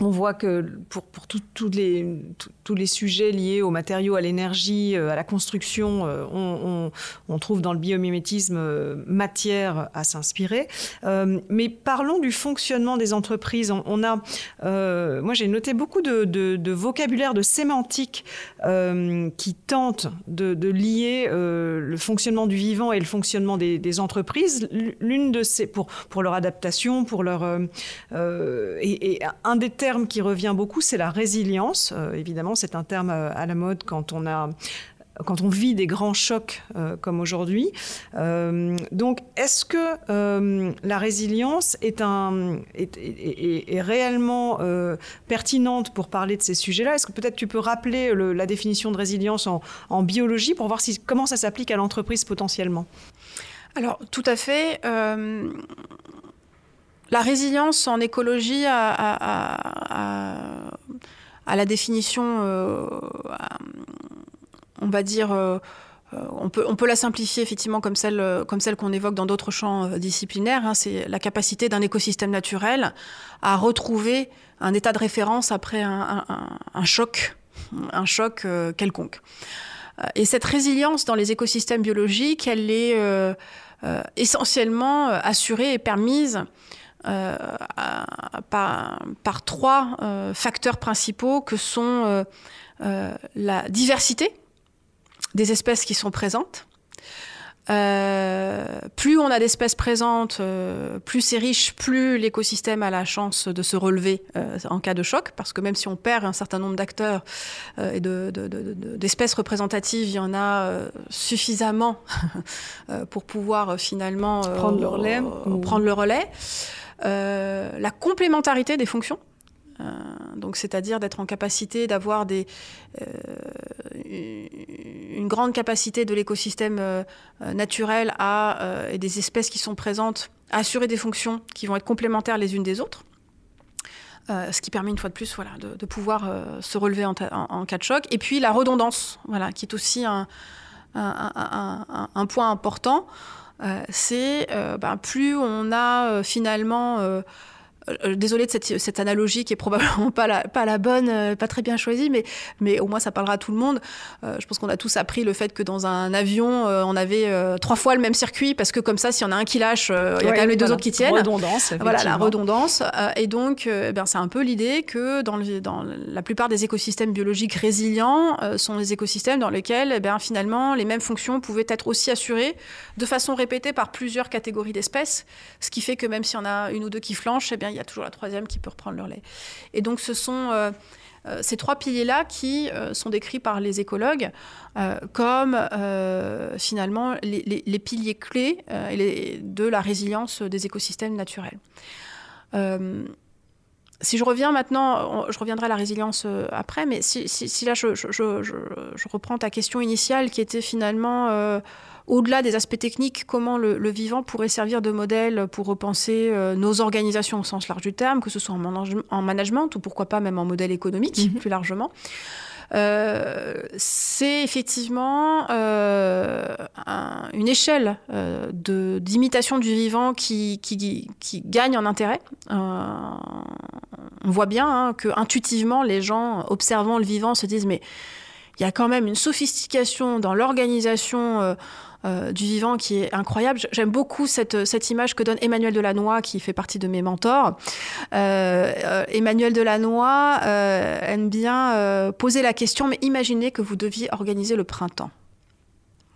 on voit que pour, pour tous les, les sujets liés aux matériaux, à l'énergie, euh, à la construction, euh, on, on, trouve dans le biomimétisme euh, matière à s'inspirer. mais parlons du fonctionnement des entreprises. On, a, moi j'ai noté beaucoup de, de, vocabulaire, de sémantique qui tente de, lier le fonctionnement du vivant et le fonctionnement des, entreprises. L'une de ces pour pour leur adaptation, pour leur et, et un des terme qui revient beaucoup, c'est la résilience. Euh, évidemment, c'est un terme euh, à la mode quand on a quand on vit des grands chocs euh, comme aujourd'hui. donc, est-ce que la résilience est, un, est, réellement pertinente pour parler de ces sujets-là? Est-ce que peut-être tu peux rappeler la définition de résilience en, en biologie pour voir si, comment ça s'applique à l'entreprise potentiellement? Alors, tout à fait. La résilience en écologie a, la définition, euh, on va dire, euh, on, peut, la simplifier effectivement comme celle, comme celle qu'on évoque dans d'autres champs euh, disciplinaires. Hein. c'est la capacité d'un écosystème naturel à retrouver un état de référence après un, choc, un choc quelconque. Et cette résilience dans les écosystèmes biologiques, elle est essentiellement assurée et permise euh, par, par, trois euh, facteurs principaux que sont euh, la diversité des espèces qui sont présentes, plus on a d'espèces présentes, plus c'est riche, plus l'écosystème a la chance de se relever en cas de choc, parce que même si on perd un certain nombre d'acteurs et d'espèces de, de, représentatives, il y en a suffisamment pour pouvoir finalement prendre le relais. Prendre le relais. La complémentarité des fonctions. Euh, donc, c'est-à-dire d'être en capacité d'avoir des, euh, une grande capacité de l'écosystème euh, naturel à, et des espèces qui sont présentes à assurer des fonctions qui vont être complémentaires les unes des autres. ce qui permet une fois de plus voilà, de, pouvoir se relever en, cas de choc. Et puis la redondance, voilà, qui est aussi un, un point important. C'est ben, plus on a finalement euh, désolée de cette, cette, analogie qui est probablement pas la, pas la bonne, euh, pas très bien choisie, mais, mais au moins ça parlera à tout le monde. Euh, je pense qu'on a tous appris le fait que dans un avion, on avait trois fois le même circuit parce que comme ça, s'il y en a un qui lâche, il y a quand même les deux autres qui tiennent. Redondance. Voilà, la redondance. et donc, eh ben, c'est un peu l'idée que dans, le, dans, la plupart des écosystèmes biologiques résilients sont des écosystèmes dans lesquels, eh ben, finalement, les mêmes fonctions pouvaient être aussi assurées de façon répétée par plusieurs catégories d'espèces, ce qui fait que même s'il y en a une ou deux qui flanchent, eh bien, y a toujours la troisième qui peut reprendre le relais. Et donc ce sont euh, euh, ces trois piliers-là qui euh, sont décrits par les écologues comme finalement les, piliers clés de la résilience des écosystèmes naturels. si je reviens maintenant, je reviendrai à la résilience après, mais si, là je, je, reprends ta question initiale qui était finalement au-delà des aspects techniques, comment le, vivant pourrait servir de modèle pour repenser nos organisations au sens large du terme, que ce soit en, management ou pourquoi pas même en modèle économique mhm. plus largement. Euh, c'est effectivement euh, une échelle euh, d'imitation du vivant qui, qui, qui, gagne en intérêt. on voit bien hein, que intuitivement, les gens observant le vivant se disent mais il y a quand même une sophistication dans l'organisation euh, du vivant qui est incroyable. J'aime beaucoup cette, cette image que donne Emmanuel Delannoy, qui fait partie de mes mentors. Euh, euh Emmanuel Delannoy euh, aime bien poser la question, mais imaginez que vous deviez organiser le printemps.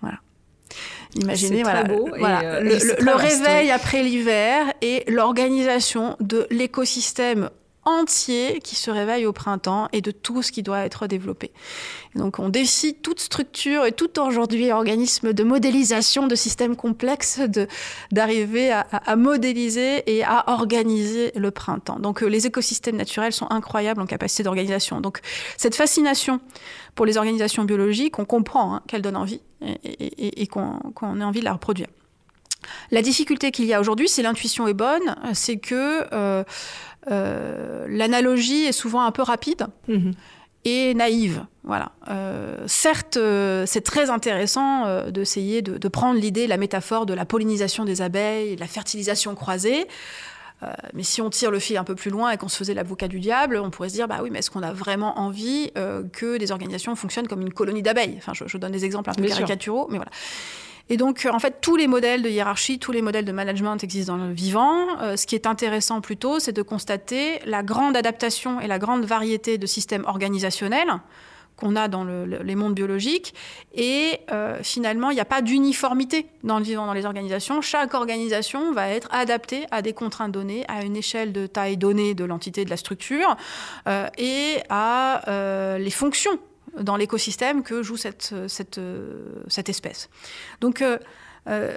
Voilà. Imaginez voilà, beau le, le réveil après l'hiver et l'organisation de l'écosystème entier qui se réveille au printemps et de tout ce qui doit être développé. donc on décide toute structure et tout aujourd'hui organisme de modélisation de systèmes complexes d'arriver à, modéliser et à organiser le printemps. Donc euh, les écosystèmes naturels sont incroyables en capacité d'organisation. Donc cette fascination pour les organisations biologiques, on comprend hein, qu'elle donne envie et, et, qu'on ait envie de la reproduire. La difficulté qu'il y a aujourd'hui, c'est l'intuition est bonne, c'est que euh, euh, l'analogie est souvent un peu rapide. Mhm. et naïve. Voilà. Euh, certes, euh, c'est très intéressant d'essayer de, prendre l'idée, la métaphore de la pollinisation des abeilles, de la fertilisation croisée. mais si on tire le fil un peu plus loin et qu'on se faisait l'avocat du diable, on pourrait se dire, bah oui, mais est-ce qu'on a vraiment envie que des organisations fonctionnent comme une colonie d'abeilles? Enfin, je, donne des exemples un peu caricaturaux, mais voilà. Et donc, en fait, tous les modèles de hiérarchie, tous les modèles de management existent dans le vivant. Euh, ce qui est intéressant plutôt, c'est de constater la grande adaptation et la grande variété de systèmes organisationnels qu'on a dans les mondes biologiques. Et euh, finalement, il n'y a pas d'uniformité dans le vivant, dans les organisations. Chaque organisation va être adaptée à des contraintes données, à une échelle de taille donnée de l'entité de la structure euh, et à les fonctions dans l'écosystème que joue cette, espèce. Donc, euh, euh,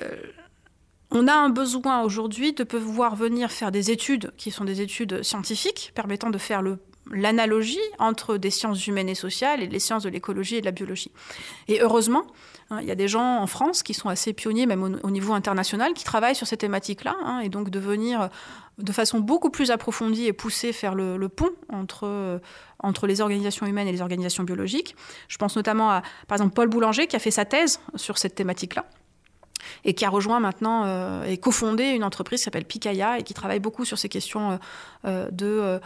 on a un besoin aujourd'hui de pouvoir venir faire des études qui sont des études scientifiques permettant de faire le, l'analogie entre des sciences humaines et sociales et les sciences de l'écologie et de la biologie. Et heureusement, hein, il y a des gens en France qui sont assez pionniers, même au, niveau international, qui travaillent sur ces thématiques-là, hein, et donc de venir de façon beaucoup plus approfondie et poussée faire le, pont entre, euh, entre les organisations humaines et les organisations biologiques. Je pense notamment à, par exemple, Paul Boulanger, qui a fait sa thèse sur cette thématique-là et qui a rejoint maintenant euh, et cofondé une entreprise qui s'appelle Picaya et qui travaille beaucoup sur ces questions euh, euh, de,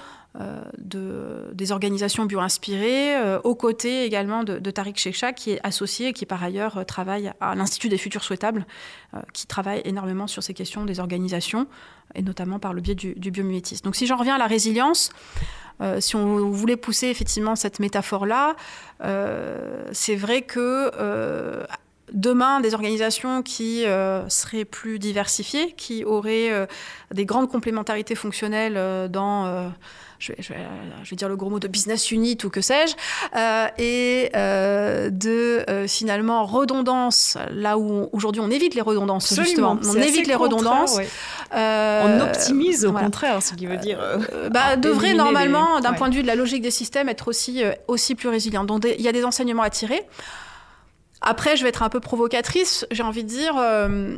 de, des organisations bio-inspirées, aux côtés également de, de Tariq Sheikha, qui est associé et qui par ailleurs travaille à l'Institut des futurs souhaitables, qui travaille énormément sur ces questions des organisations, et notamment par le biais du, du biomimétisme. Donc si j'en reviens à la résilience, si on voulait pousser effectivement cette métaphore-là, c'est vrai que demain des organisations qui euh, seraient plus diversifiées, qui auraient euh, des grandes complémentarités fonctionnelles euh, dans, je vais, dire le gros mot de business unit ou que sais-je, et de finalement redondance, là où aujourd'hui on évite les redondances, justement. On évite les redondances. on optimise au contraire, ce qui veut dire... bah, devrait normalement, d'un point de vue de la logique des systèmes, être aussi, aussi plus résilient. Donc il y a des enseignements à tirer. Après, je vais être un peu provocatrice. J'ai envie de dire, euh,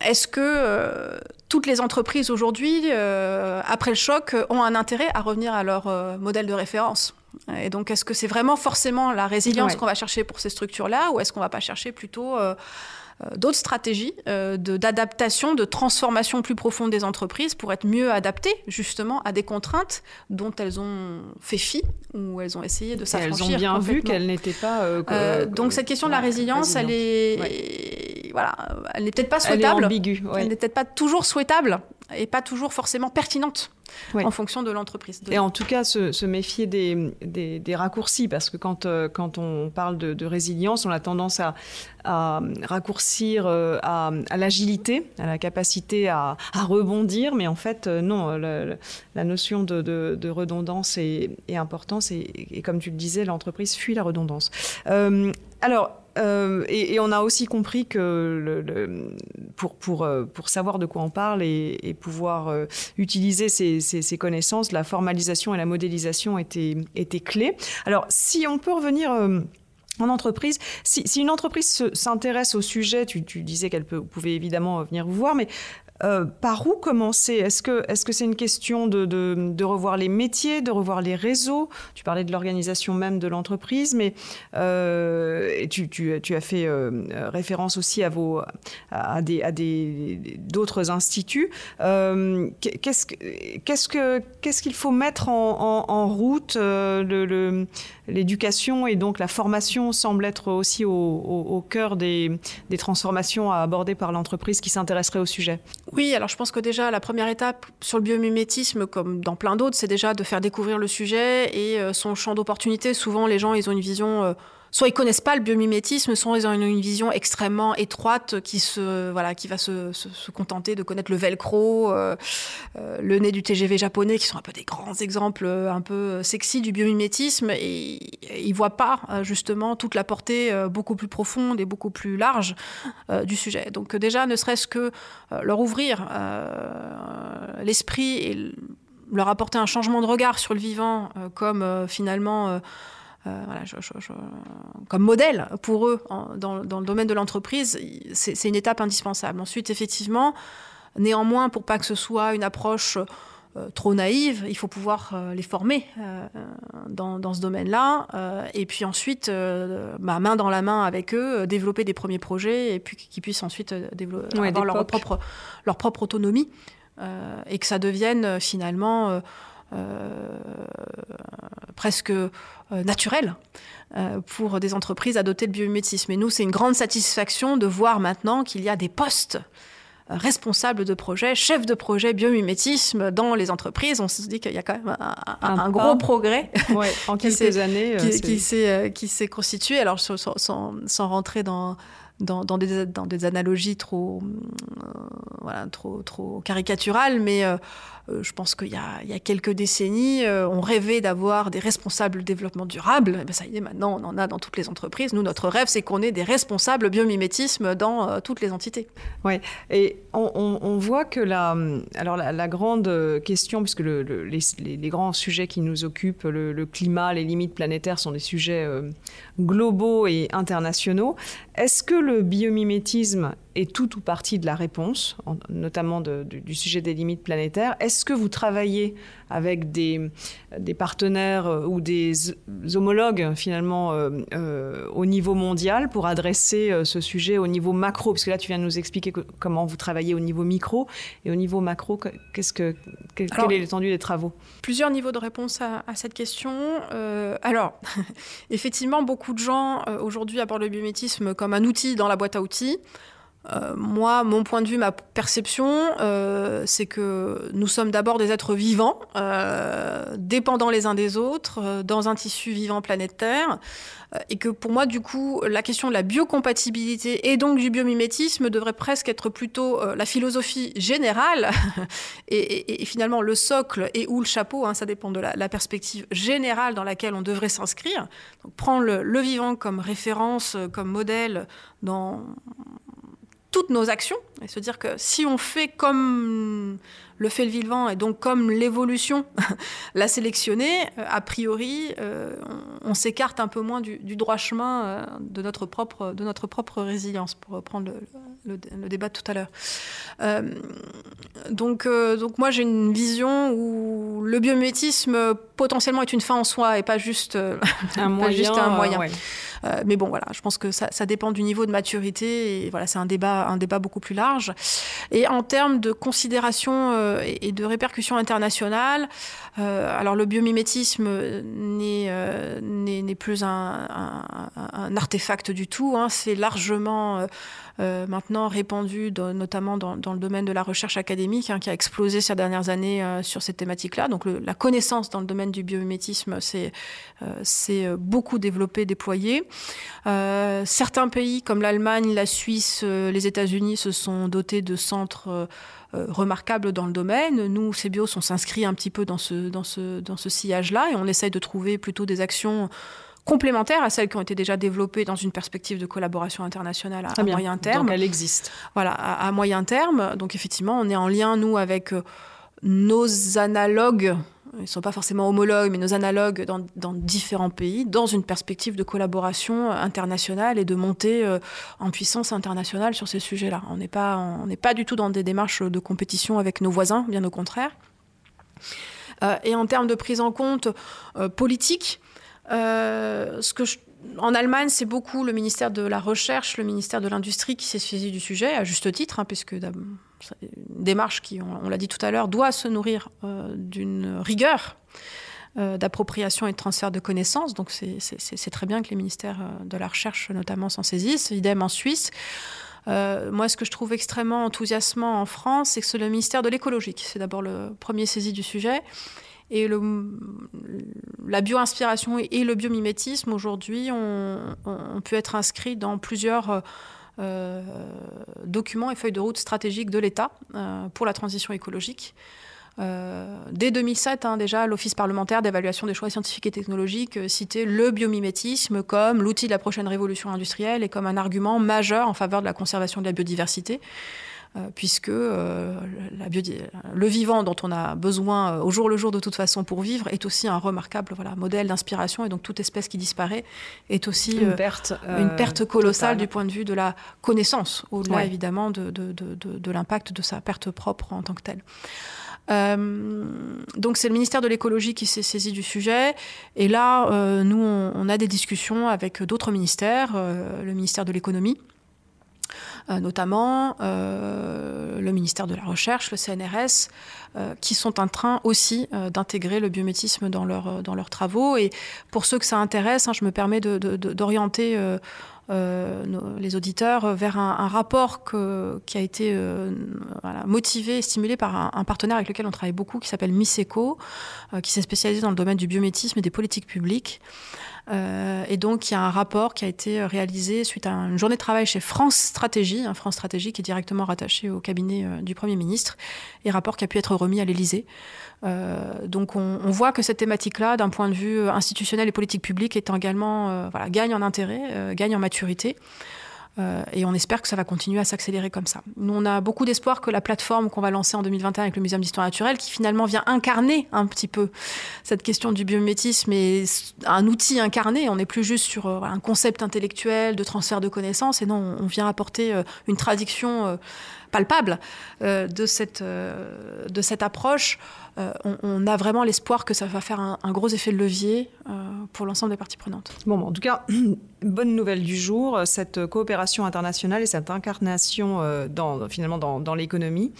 est-ce que euh, toutes les entreprises aujourd'hui, euh, après le choc, ont un intérêt à revenir à leur modèle de référence? Et donc, est-ce que c'est vraiment forcément la résilience qu'on va chercher pour ces structures-là, ou est-ce qu'on va pas chercher plutôt d'autres stratégies euh, d'adaptation, de, transformation plus profonde des entreprises pour être mieux adaptées justement à des contraintes dont elles ont fait fi ou elles ont essayé de s'affranchir. Elles ont bien vu qu'elles n'étaient pas. Euh, donc cette question de la résilience, elle est, voilà, elle n'est peut-être pas souhaitable. Elle est Elle n'est peut-être pas toujours souhaitable et pas toujours forcément pertinente en fonction de l'entreprise. Et en tout cas, se, méfier des, des, raccourcis, parce que quand, euh, quand on parle de, résilience, on a tendance à, raccourcir euh, à, l'agilité, à la capacité à, rebondir, mais en fait, euh, non, la notion de, redondance est, importante, et, et, comme tu le disais, l'entreprise fuit la redondance. alors, euh, et, on a aussi compris que pour, pour, euh, pour, savoir de quoi on parle et, pouvoir euh, utiliser ces, ces, connaissances, la formalisation et la modélisation étaient, étaient clés. Alors, si on peut revenir en entreprise. Si, une entreprise s'intéresse au sujet, tu, disais qu'elle pouvait évidemment venir vous voir, mais euh, par où commencer? Est-ce que c'est -ce c'est une question de, revoir les métiers, de revoir les réseaux? Tu parlais de l'organisation même de l'entreprise, mais euh, tu, as fait euh, référence aussi à, vos, des, d'autres instituts. qu'est-ce, qu'est-ce, que, qu'est-ce qu'il faut mettre en, route L'éducation et donc la formation semble être aussi au, au, au cœur des, des transformations à aborder par l'entreprise qui s'intéresserait au sujet. Oui, alors je pense que déjà la première étape sur le biomimétisme, comme dans plein d'autres, c'est déjà de faire découvrir le sujet et euh, son champ d'opportunité. Souvent, les gens, ils ont une vision euh, soit ils connaissent pas le biomimétisme, soit ils ont une, vision extrêmement étroite qui se voilà qui va se, se, contenter de connaître le velcro, euh, euh, le nez du TGV japonais, qui sont un peu des grands exemples euh, un peu sexy du biomimétisme, et ils voient pas justement toute la portée beaucoup plus profonde et beaucoup plus large du sujet. Donc déjà, ne serait-ce que leur ouvrir l'esprit et leur apporter un changement de regard sur le vivant comme finalement euh, comme modèle pour eux dans, le domaine de l'entreprise, c'est une étape indispensable. Ensuite, effectivement, néanmoins, pour pas que ce soit une approche euh, trop naïve, il faut pouvoir euh, les former dans, ce domaine-là. et puis ensuite, bah, main dans la main avec eux, développer des premiers projets et puis qu'ils puissent ensuite développer, avoir leur propre, leur propre autonomie et que ça devienne finalement presque euh, naturel euh, pour des entreprises à doter le biomimétisme. Et nous, c'est une grande satisfaction de voir maintenant qu'il y a des postes responsables de projet, chefs de projet biomimétisme dans les entreprises. On se dit qu'il y a quand même un, gros progrès en quelques années qui, s'est constitué. Alors sans, sans, rentrer dans, dans, dans, des, dans, des, analogies trop, voilà, trop, trop caricaturales, mais euh, je pense qu'il y, a quelques décennies, euh, on rêvait d'avoir des responsables de développement durable. Eh ben, ça y est, maintenant, on en a dans toutes les entreprises. Nous, notre rêve, c'est qu'on ait des responsables biomimétisme dans euh, toutes les entités. Oui, et on, voit que la, alors la, grande question, puisque le, les, les, grands sujets qui nous occupent, le, climat, les limites planétaires, sont des sujets globaux et internationaux, est-ce que le biomimétisme est tout ou partie de la réponse, notamment du sujet des limites planétaires Est-ce que vous travaillez avec des, des partenaires euh, ou des homologues finalement euh, euh, au niveau mondial pour adresser ce sujet au niveau macro? Parce que là, tu viens de nous expliquer comment vous travaillez au niveau micro et au niveau macro, qu'est-ce que, quelle est l'étendue des travaux? Plusieurs niveaux de réponse à, cette question. alors, effectivement, beaucoup de gens aujourd'hui abordent le biométisme comme un outil dans la boîte à outils. Euh, moi, mon point de vue, ma perception, euh, c'est que nous sommes d'abord des êtres vivants, euh, dépendants les uns des autres, dans un tissu vivant planétaire, et que pour moi, du coup, la question de la biocompatibilité et donc du biomimétisme devrait presque être plutôt la philosophie générale, et, finalement le socle et ou le chapeau, hein, ça dépend de la, perspective générale dans laquelle on devrait s'inscrire. Donc prendre le vivant comme référence, comme modèle dans toutes nos actions et se dire que si on fait comme le fait le vivant et donc comme l'évolution l'a sélectionné, euh, a priori, euh, on, s'écarte un peu moins du, droit chemin euh, de, notre propre, de notre propre résilience, pour reprendre le, débat de tout à l'heure. donc, donc moi, j'ai une vision où le biométisme potentiellement est une fin en soi et pas juste un moyen. juste un moyen. Euh, mais bon, voilà, je pense que ça, dépend du niveau de maturité et voilà, c'est un débat, un débat beaucoup plus large. Et en termes de considération euh, et de répercussions internationales, euh, alors le biomimétisme n'est plus un, artefact du tout, hein. c'est largement euh, maintenant répandu, notamment dans, le domaine de la recherche académique, hein, qui a explosé ces dernières années euh, sur cette thématique-là. Donc la connaissance dans le domaine du biomimétisme s'est euh, beaucoup développé, déployé. certains pays comme l'Allemagne, la Suisse, les États-Unis se sont dotés de centres remarquables dans le domaine. Nous, CBIOS, on s'inscrit un petit peu dans ce sillage-là et on essaye de trouver plutôt des actions complémentaires à celles qui ont été déjà développées dans une perspective de collaboration internationale à, moyen terme. Donc elle existe. Voilà, à, moyen terme. Donc effectivement, on est en lien, nous, avec euh, nos analogues ils ne sont pas forcément homologues, mais nos analogues dans, différents pays, dans une perspective de collaboration internationale et de montée en puissance internationale sur ces sujets-là. On n'est pas, on n'est pas du tout dans des démarches de compétition avec nos voisins, bien au contraire. et en termes de prise en compte politique, je en Allemagne, c'est beaucoup le ministère de la Recherche, le ministère de l'Industrie qui s'est saisi du sujet, à juste titre, hein, puisque une démarche qui, on, l'a dit tout à l'heure, doit se nourrir euh, d'une rigueur euh, d'appropriation et de transfert de connaissances. Donc c'est très bien que les ministères euh, de la Recherche, notamment, s'en saisissent. Idem en Suisse. moi, ce que je trouve extrêmement enthousiasmant en France, c'est que c'est le ministère de l'écologie qui c'est d'abord le premier saisi du sujet et la bio-inspiration et le biomimétisme, aujourd'hui, ont on, pu être inscrits dans plusieurs euh, documents et feuilles de route stratégiques de l'État euh, pour la transition écologique. Euh, dès 2007, hein, déjà, l'Office parlementaire d'évaluation des choix scientifiques et technologiques citait le biomimétisme comme l'outil de la prochaine révolution industrielle et comme un argument majeur en faveur de la conservation de la biodiversité. Euh, puisque euh, la le vivant dont on a besoin euh, au jour le jour de toute façon pour vivre est aussi un remarquable voilà, modèle d'inspiration et donc toute espèce qui disparaît est aussi une perte, une perte colossale du point de vue de la connaissance, au-delà évidemment de, de, de, de l'impact de sa perte propre en tant que telle. Euh, donc c'est le ministère de l'écologie qui s'est saisi du sujet. Et là, euh, nous, on, on, a des discussions avec d'autres ministères, euh, le ministère de l'économie, notamment euh, le ministère de la Recherche, le CNRS, euh, qui sont en train aussi d'intégrer le biométisme dans, leur, dans leurs travaux. Et pour ceux que ça intéresse, hein, je me permets d'orienter les auditeurs vers un, rapport qui a été motivé et stimulé par un, un, partenaire avec lequel on travaille beaucoup, qui s'appelle Miseco, qui s'est spécialisé dans le domaine du biométisme et des politiques publiques. Euh, et donc, il y a un rapport qui a été réalisé suite à une journée de travail chez France Stratégie, un France Stratégie qui est directement rattaché au cabinet euh, du Premier ministre, et rapport qui a pu être remis à l'Élysée. Euh, donc, on, on, voit que cette thématique-là, d'un point de vue institutionnel et politique publique, est également, voilà, gagne en intérêt, gagne en maturité. Euh, et on espère que ça va continuer à s'accélérer comme ça. Nous, on a beaucoup d'espoir que la plateforme qu'on va lancer en 2021 avec le Muséum d'histoire naturelle, qui finalement vient incarner un petit peu cette question du biomimétisme, est un outil incarné. On n'est plus juste sur euh, un concept intellectuel de transfert de connaissances, et non, on vient apporter euh, une traduction palpable de, cette, de cette approche. On, a vraiment l'espoir que ça va faire un, gros effet de levier pour l'ensemble des parties prenantes. Bon, en tout cas, bonne nouvelle du jour, cette coopération internationale et cette incarnation euh, dans, finalement dans, l'économie.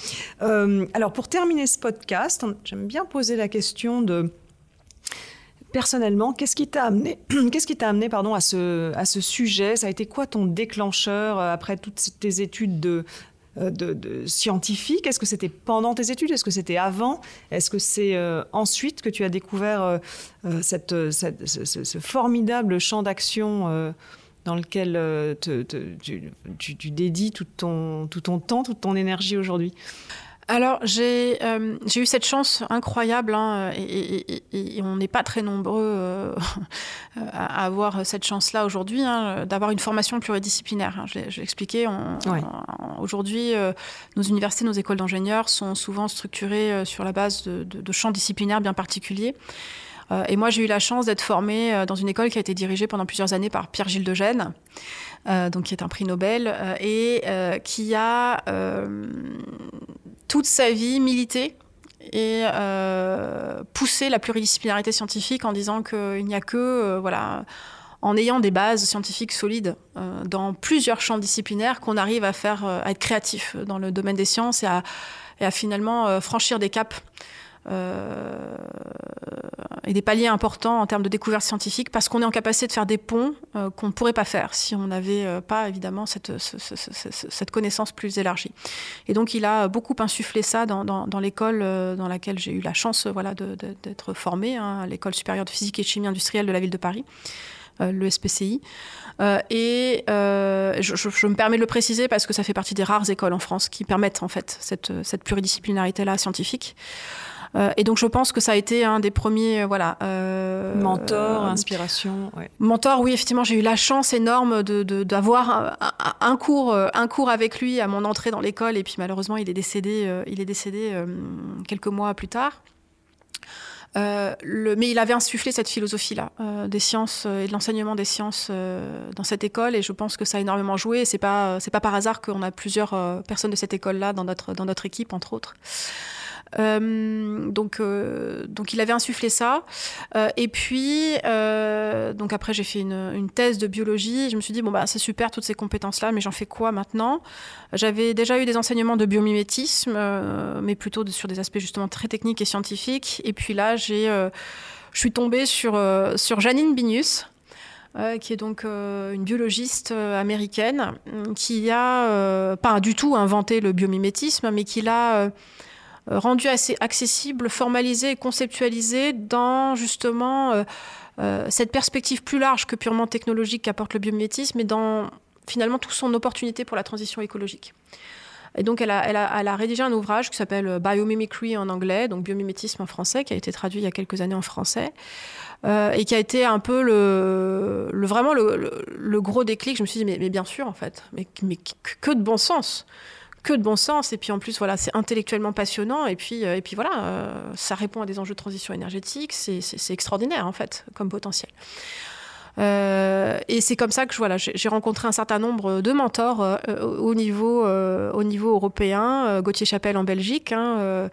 Euh, alors pour terminer ce podcast, j'aime bien poser la question de personnellement, qu'est-ce qui t'a amené, qu'est-ce qui t'a amené pardon, à, ce, à ce sujet? Ça a été quoi ton déclencheur euh, après toutes tes études de, euh, de, scientifique Est-ce que c'était pendant tes études? Est-ce que c'était avant? Est-ce que c'est euh, ensuite que tu as découvert euh, ce, formidable champ d'action dans lequel tu, dédies tout ton, tout ton temps, toute ton énergie aujourd'hui? Alors, euh, j'ai eu cette chance incroyable, hein, et, on n'est pas très nombreux euh, à avoir cette chance-là aujourd'hui, hein, d'avoir une formation pluridisciplinaire. Hein. Je l'ai expliqué. Aujourd'hui, euh, nos universités, nos écoles d'ingénieurs sont souvent structurées sur la base de, de champs disciplinaires bien particuliers. et moi, j'ai eu la chance d'être formée dans une école qui a été dirigée pendant plusieurs années par Pierre-Gilles de Gênes. donc qui est un prix Nobel, et qui a toute sa vie milité et euh, pousser la pluridisciplinarité scientifique en disant qu'il n'y a que, euh, voilà, en ayant des bases scientifiques solides euh, dans plusieurs champs disciplinaires qu'on arrive à faire, à être créatif dans le domaine des sciences et à, et à finalement franchir des caps et des paliers importants en termes de découverte scientifique parce qu'on est en capacité de faire des ponts euh, qu'on ne pourrait pas faire si on n'avait euh, pas évidemment cette, connaissance plus élargie. Et donc il a beaucoup insufflé ça dans, l'école dans laquelle j'ai eu la chance voilà, d'être formée, hein, l'école supérieure de physique et chimie industrielle de la ville de Paris. le SPCI. et je, me permets de le préciser parce que ça fait partie des rares écoles en France qui permettent en fait cette pluridisciplinarité-là scientifique. Euh, et donc je pense que ça a été un des premiers, euh, voilà. Euh, mentor, inspiration. Mentor, oui, effectivement, j'ai eu la chance énorme d'avoir un, cours, un cours avec lui à mon entrée dans l'école. Et puis malheureusement, il est décédé, il est décédé quelques mois plus tard. Euh, le, mais il avait insufflé cette philosophie-là euh, des sciences euh, et de l'enseignement des sciences dans cette école, et je pense que ça a énormément joué. C'est pas c'est pas par hasard qu'on a plusieurs personnes de cette école-là dans notre dans notre équipe, entre autres. Euh, donc, euh, donc il avait insufflé ça. Euh, et puis, donc après j'ai fait une, thèse de biologie. Je me suis dit bon bah c'est super toutes ces compétences-là, mais j'en fais quoi maintenant? J'avais déjà eu des enseignements de biomimétisme, mais plutôt sur des aspects justement très techniques et scientifiques. Et puis là je suis tombée sur, sur Janine Binius, qui est donc une biologiste américaine, qui a pas du tout inventé le biomimétisme, mais qui l'a rendu assez accessible, formalisé et conceptualisé dans justement euh, euh, cette perspective plus large que purement technologique qu'apporte le biomimétisme, et dans finalement toute son opportunité pour la transition écologique. Et donc, elle a, rédigé un ouvrage qui s'appelle Biomimicry en anglais, donc biomimétisme en français, qui a été traduit il y a quelques années en français, euh, et qui a été un peu le, vraiment le, gros déclic. Je me suis dit, mais, bien sûr, en fait, mais que de bon sens que de bon sens. Et puis en plus, voilà, c'est intellectuellement passionnant. Et puis, euh, et puis voilà, euh, ça répond à des enjeux de transition énergétique. C'est extraordinaire en fait comme potentiel. Euh, et c'est comme ça que voilà, j'ai rencontré un certain nombre de mentors au, niveau, au niveau européen. Gauthier Chapelle en Belgique, hein,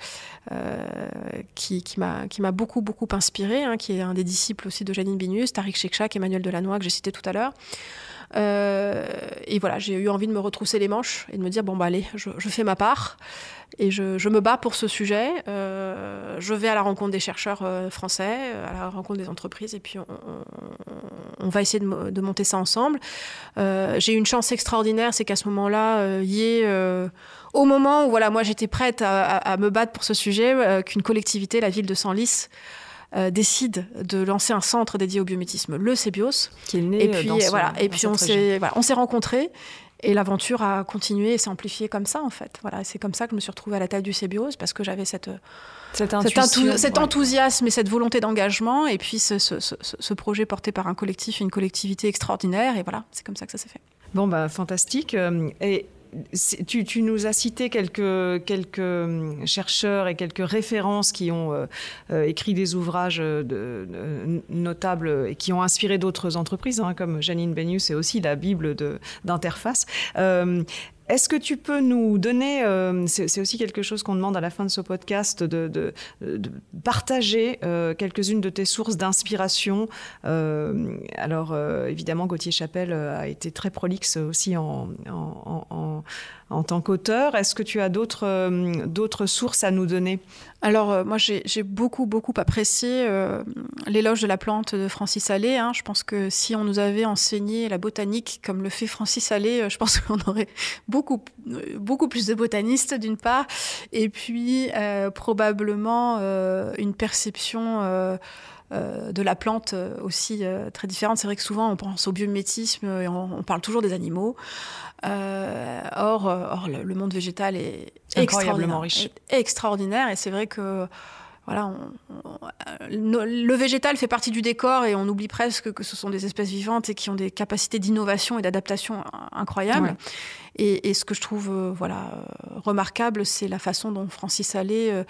qui, qui m'a beaucoup, beaucoup inspiré, hein, qui est un des disciples aussi de Janine Binus, Tariq Shekchak, Emmanuel Delannoy, que j'ai cité tout à l'heure. Euh, et voilà, j'ai eu envie de me retrousser les manches et de me dire bon bah allez, je, fais ma part et je, me bats pour ce sujet. Euh, je vais à la rencontre des chercheurs euh, français, à la rencontre des entreprises et puis on, va essayer de, monter ça ensemble. j'ai eu une chance extraordinaire, c'est qu'à ce moment-là, il y au moment où voilà, moi j'étais prête à, me battre pour ce sujet, qu'une collectivité, la ville de Senlis, euh, décide de lancer un centre dédié au biométisme, le CEBIOS. Qui est né et puis, dans voilà, et puis on s'est voilà, rencontrés. Et l'aventure a continué et s'est amplifiée comme ça, en fait. Voilà, c'est comme ça que je me suis retrouvée à la tête du CEBIOS, parce que j'avais cette, cet, cet enthousiasme et cette volonté d'engagement, et puis ce, ce, ce, ce, projet porté par un collectif et une collectivité extraordinaire. Et voilà, c'est comme ça que ça s'est fait. Bon, bah, fantastique. Euh, et tu, nous as cité quelques, hum, chercheurs et quelques références qui ont euh, euh, écrit des ouvrages notables et qui ont inspiré d'autres entreprises, hein, comme Janine Benius et aussi la Bible d'interface. Euh, est-ce que tu peux nous donner, euh, c'est aussi quelque chose qu'on demande à la fin de ce podcast, de, partager euh, quelques-unes de tes sources d'inspiration. Euh, alors évidemment, Gauthier Chapelle a été très prolixe aussi en, en tant qu'auteur. Est-ce que tu as d'autres sources à nous donner? Alors, euh, moi, j'ai beaucoup, beaucoup apprécié euh, l'éloge de la plante de Francis Allais. Hein. Je pense que si on nous avait enseigné la botanique comme le fait Francis Allais, euh, je pense qu'on aurait beaucoup, beaucoup plus de botanistes, d'une part, et puis probablement une perception de la plante aussi très différente. C'est vrai que souvent on pense au biomimétisme et on, parle toujours des animaux. or, or le, monde végétal est incroyablement riche, extraordinaire. Et c'est vrai que voilà, le végétal fait partie du décor et on oublie presque que ce sont des espèces vivantes et qui ont des capacités d'innovation et d'adaptation incroyables. Et, ce que je trouve euh, voilà remarquable, c'est la façon dont Francis Allais euh, euh,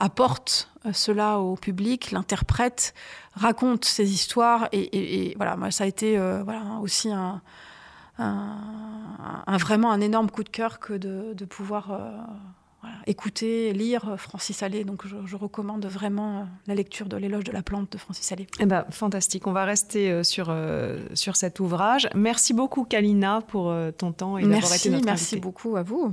apporte cela au public, l'interprète, raconte ses histoires. Et, voilà, moi, ça a été voilà aussi un, un, vraiment un énorme coup de cœur que de, pouvoir euh, écouter, lire Francis Allais. Donc je, recommande vraiment euh, la lecture de l'éloge de la plante de Francis Allais. Eh ben, fantastique, on va rester euh, sur, sur cet ouvrage. Merci beaucoup Kalina pour ton temps et d'avoir été notre Merci beaucoup à vous.